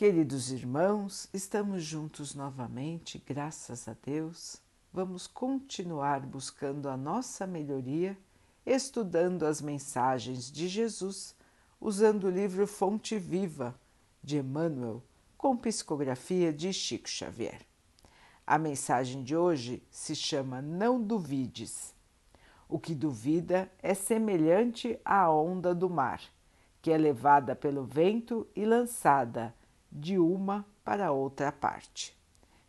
Queridos irmãos, estamos juntos novamente, graças a Deus. Vamos continuar buscando a nossa melhoria, estudando as mensagens de Jesus, usando o livro Fonte Viva de Emmanuel, com psicografia de Chico Xavier. A mensagem de hoje se chama Não Duvides. O que duvida é semelhante à onda do mar, que é levada pelo vento e lançada de uma para outra parte.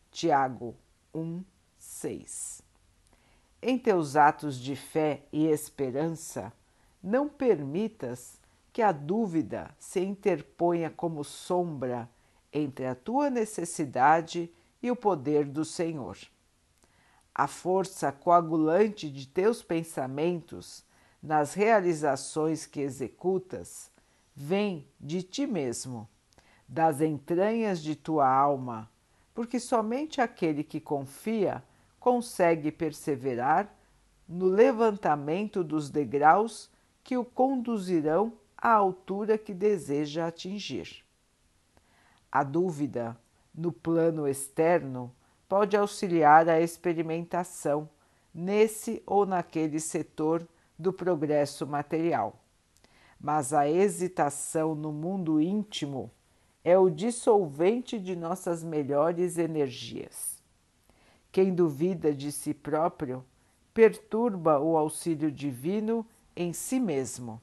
Tiago 1, 6. Em teus atos de fé e esperança, não permitas que a dúvida se interponha como sombra entre a tua necessidade e o poder do Senhor. A força coagulante de teus pensamentos nas realizações que executas vem de ti mesmo das entranhas de tua alma, porque somente aquele que confia consegue perseverar no levantamento dos degraus que o conduzirão à altura que deseja atingir. A dúvida no plano externo pode auxiliar a experimentação nesse ou naquele setor do progresso material. Mas a hesitação no mundo íntimo é o dissolvente de nossas melhores energias. Quem duvida de si próprio perturba o auxílio divino em si mesmo.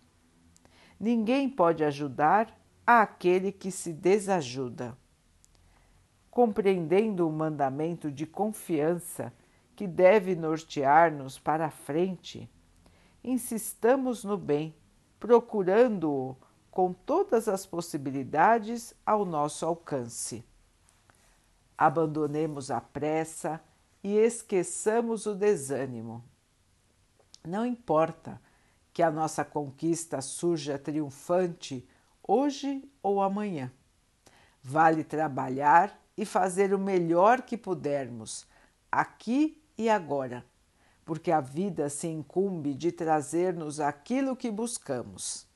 Ninguém pode ajudar àquele que se desajuda. Compreendendo o mandamento de confiança que deve nortear-nos para a frente, insistamos no bem, procurando-o com todas as possibilidades ao nosso alcance. Abandonemos a pressa e esqueçamos o desânimo. Não importa que a nossa conquista surja triunfante hoje ou amanhã. Vale trabalhar e fazer o melhor que pudermos, aqui e agora, porque a vida se incumbe de trazer-nos aquilo que buscamos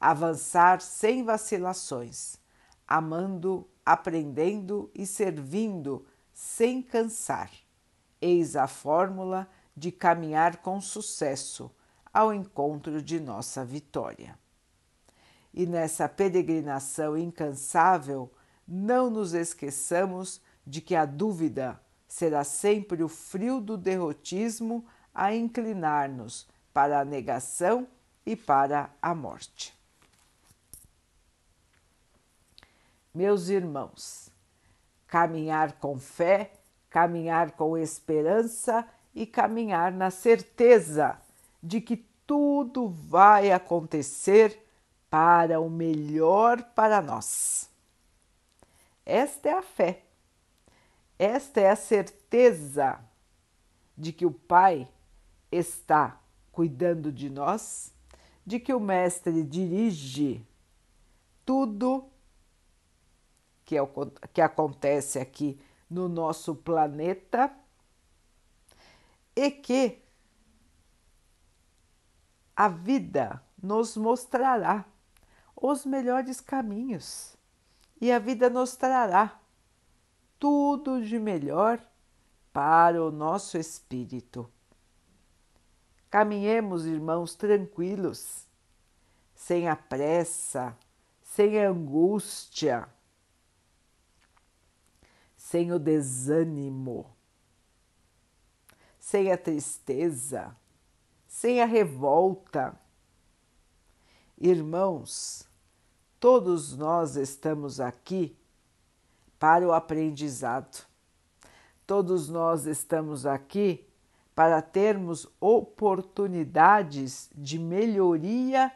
avançar sem vacilações, amando, aprendendo e servindo sem cansar. Eis a fórmula de caminhar com sucesso ao encontro de nossa vitória. E nessa peregrinação incansável, não nos esqueçamos de que a dúvida será sempre o frio do derrotismo a inclinar-nos para a negação e para a morte. Meus irmãos. Caminhar com fé, caminhar com esperança e caminhar na certeza de que tudo vai acontecer para o melhor para nós. Esta é a fé, esta é a certeza de que o Pai está cuidando de nós, de que o Mestre dirige tudo que, é o, que acontece aqui no nosso planeta e que a vida nos mostrará os melhores caminhos e a vida nos trará tudo de melhor para o nosso espírito. Caminhemos, irmãos, tranquilos, sem a pressa, sem a angústia sem o desânimo, sem a tristeza, sem a revolta. Irmãos, todos nós estamos aqui para o aprendizado. Todos nós estamos aqui para termos oportunidades de melhoria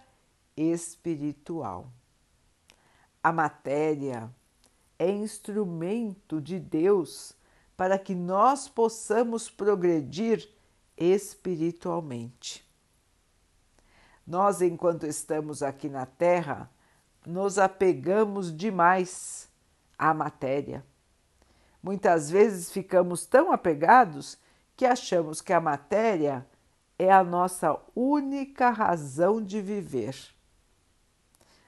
espiritual. A matéria, é instrumento de Deus para que nós possamos progredir espiritualmente. Nós, enquanto estamos aqui na Terra, nos apegamos demais à matéria. Muitas vezes ficamos tão apegados que achamos que a matéria é a nossa única razão de viver.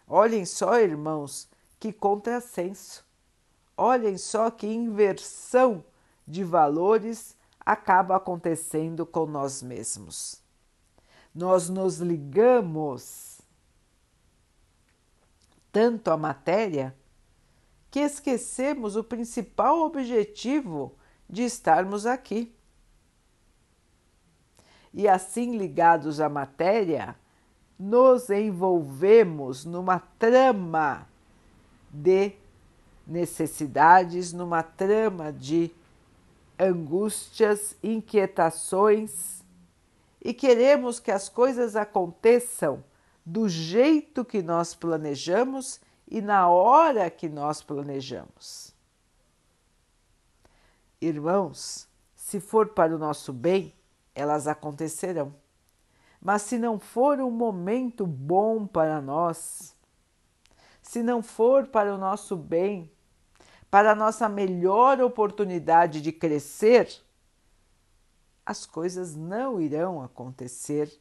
Olhem só, irmãos, Que contrassenso! Olhem só que inversão de valores acaba acontecendo com nós mesmos. Nós nos ligamos tanto à matéria que esquecemos o principal objetivo de estarmos aqui. E assim ligados à matéria, nos envolvemos numa trama de necessidades, numa trama de angústias, inquietações e queremos que as coisas aconteçam do jeito que nós planejamos e na hora que nós planejamos. Irmãos, se for para o nosso bem, elas acontecerão. Mas se não for um momento bom para nós, se não for para o nosso bem, para nossa melhor oportunidade de crescer, as coisas não irão acontecer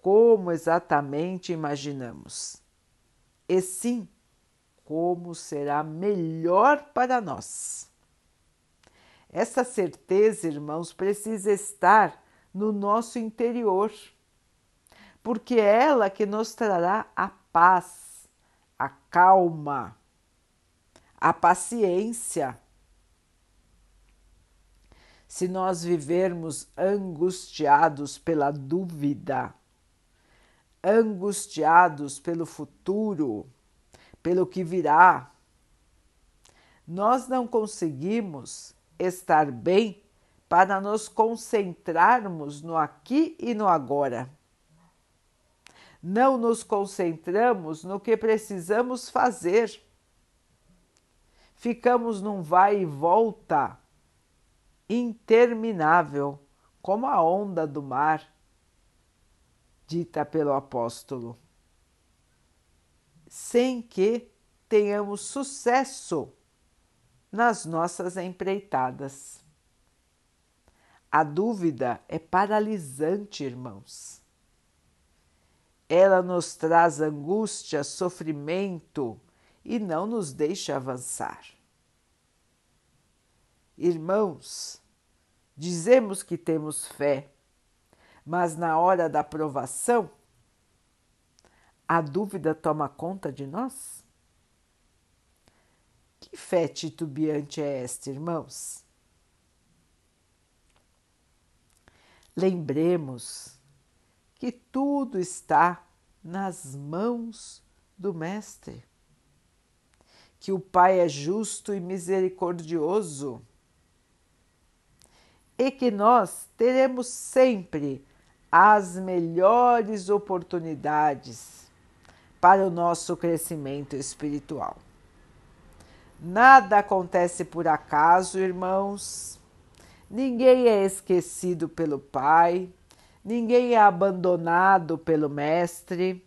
como exatamente imaginamos, e sim como será melhor para nós. Essa certeza, irmãos, precisa estar no nosso interior, porque é ela que nos trará a paz, a calma, a paciência. Se nós vivermos angustiados pela dúvida, angustiados pelo futuro, pelo que virá, nós não conseguimos estar bem para nos concentrarmos no aqui e no agora. Não nos concentramos no que precisamos fazer. Ficamos num vai e volta interminável, como a onda do mar dita pelo apóstolo, sem que tenhamos sucesso nas nossas empreitadas. A dúvida é paralisante, irmãos. Ela nos traz angústia, sofrimento e não nos deixa avançar. Irmãos, dizemos que temos fé, mas na hora da provação, a dúvida toma conta de nós? Que fé titubeante é esta, irmãos? Lembremos que tudo está nas mãos do Mestre, que o Pai é justo e misericordioso e que nós teremos sempre as melhores oportunidades para o nosso crescimento espiritual. Nada acontece por acaso, irmãos. Ninguém é esquecido pelo Pai, ninguém é abandonado pelo Mestre.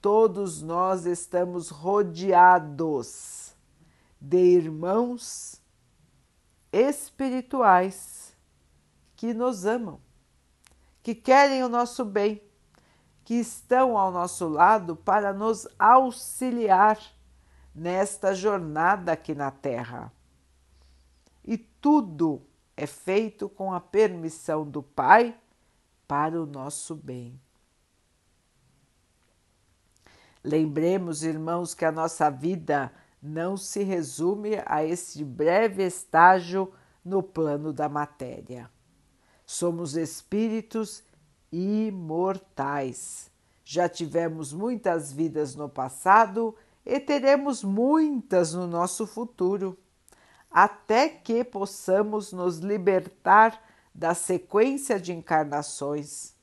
Todos nós estamos rodeados de irmãos espirituais que nos amam que querem o nosso bem, que estão ao nosso lado para nos auxiliar nesta jornada aqui na Terra. E tudo é feito com a permissão do Pai para o nosso bem. Lembremos, irmãos, que a nossa vida não se resume a este breve estágio no plano da matéria. Somos espíritos imortais. Já tivemos muitas vidas no passado e teremos muitas no nosso futuro, até que possamos nos libertar da sequência de encarnações.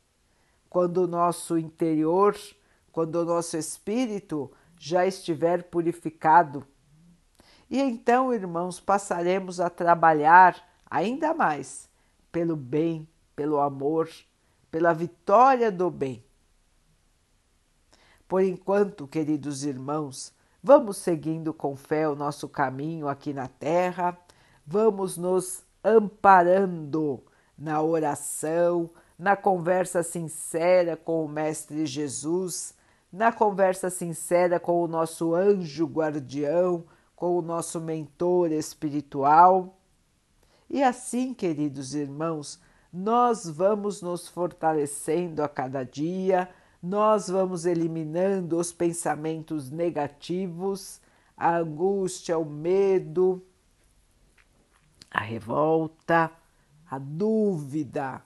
Quando o nosso interior, quando o nosso espírito já estiver purificado. E então, irmãos, passaremos a trabalhar ainda mais pelo bem, pelo amor, pela vitória do bem. Por enquanto, queridos irmãos, vamos seguindo com fé o nosso caminho aqui na Terra, vamos nos amparando na oração, na conversa sincera com o Mestre Jesus, na conversa sincera com o nosso anjo guardião, com o nosso mentor espiritual. E assim, queridos irmãos, nós vamos nos fortalecendo a cada dia, nós vamos eliminando os pensamentos negativos, a angústia, o medo, a revolta, a dúvida,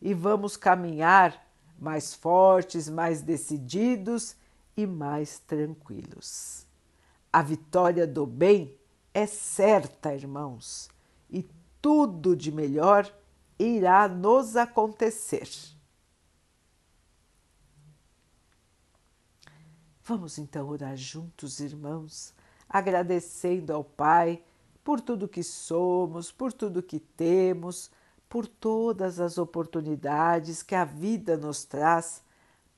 e vamos caminhar mais fortes, mais decididos e mais tranquilos. A vitória do bem é certa, irmãos, e tudo de melhor irá nos acontecer. Vamos então orar juntos, irmãos, agradecendo ao Pai por tudo que somos, por tudo que temos, por todas as oportunidades que a vida nos traz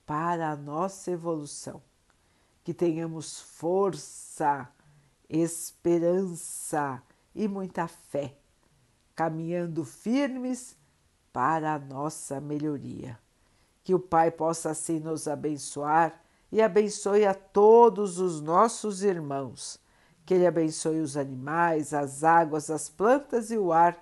para a nossa evolução. Que tenhamos força, esperança e muita fé, caminhando firmes para a nossa melhoria. Que o Pai possa assim nos abençoar e abençoe a todos os nossos irmãos. Que Ele abençoe os animais, as águas, as plantas e o ar